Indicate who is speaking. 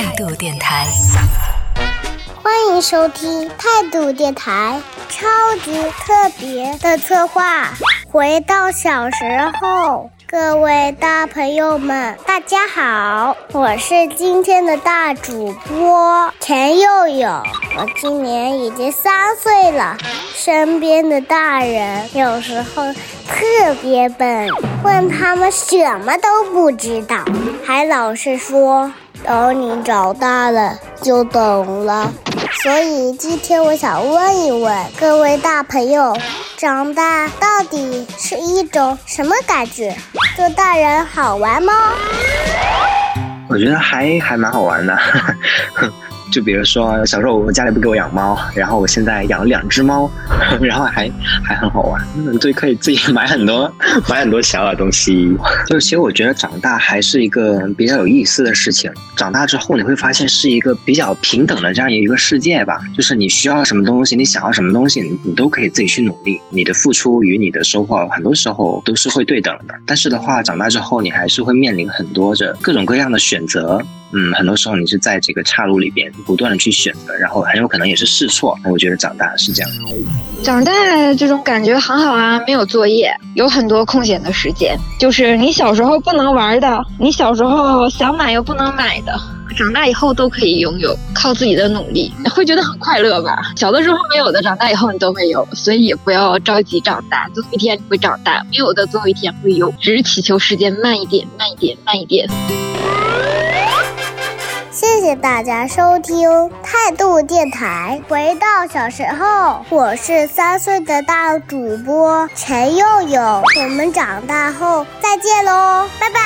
Speaker 1: 态度电台，
Speaker 2: 欢迎收听态度电台超级特别的策划。回到小时候，各位大朋友们，大家好，我是今天的大主播陈佑佑。我今年已经三岁了，身边的大人有时候特别笨，问他们什么都不知道，还老是说。等你长大了就懂了，所以今天我想问一问各位大朋友，长大到底是一种什么感觉？做大人好玩吗？
Speaker 3: 我觉得还还蛮好玩的。就比如说，小时候我家里不给我养猫，然后我现在养了两只猫，然后还还很好玩，对可以自己买很多买很多小的东西。就其实我觉得长大还是一个比较有意思的事情。长大之后你会发现是一个比较平等的这样一个世界吧，就是你需要什么东西，你想要什么东西，你你都可以自己去努力。你的付出与你的收获很多时候都是会对等的。但是的话，长大之后你还是会面临很多着各种各样的选择。嗯，很多时候你是在这个岔路里边不断的去选择，然后很有可能也是试错。我觉得长大是这样。
Speaker 4: 长大这种感觉很好啊，没有作业，有很多空闲的时间，就是你小时候不能玩的，你小时候想买又不能买的，长大以后都可以拥有，靠自己的努力，会觉得很快乐吧？小的时候没有的，长大以后你都会有，所以也不要着急长大，总有一天你会长大，没有的总有一天会有，只是祈求时间慢一点，慢一点，慢一点。
Speaker 2: 谢大家收听态度电台。回到小时候，我是三岁的大主播陈佑佑。我们长大后再见喽，拜拜。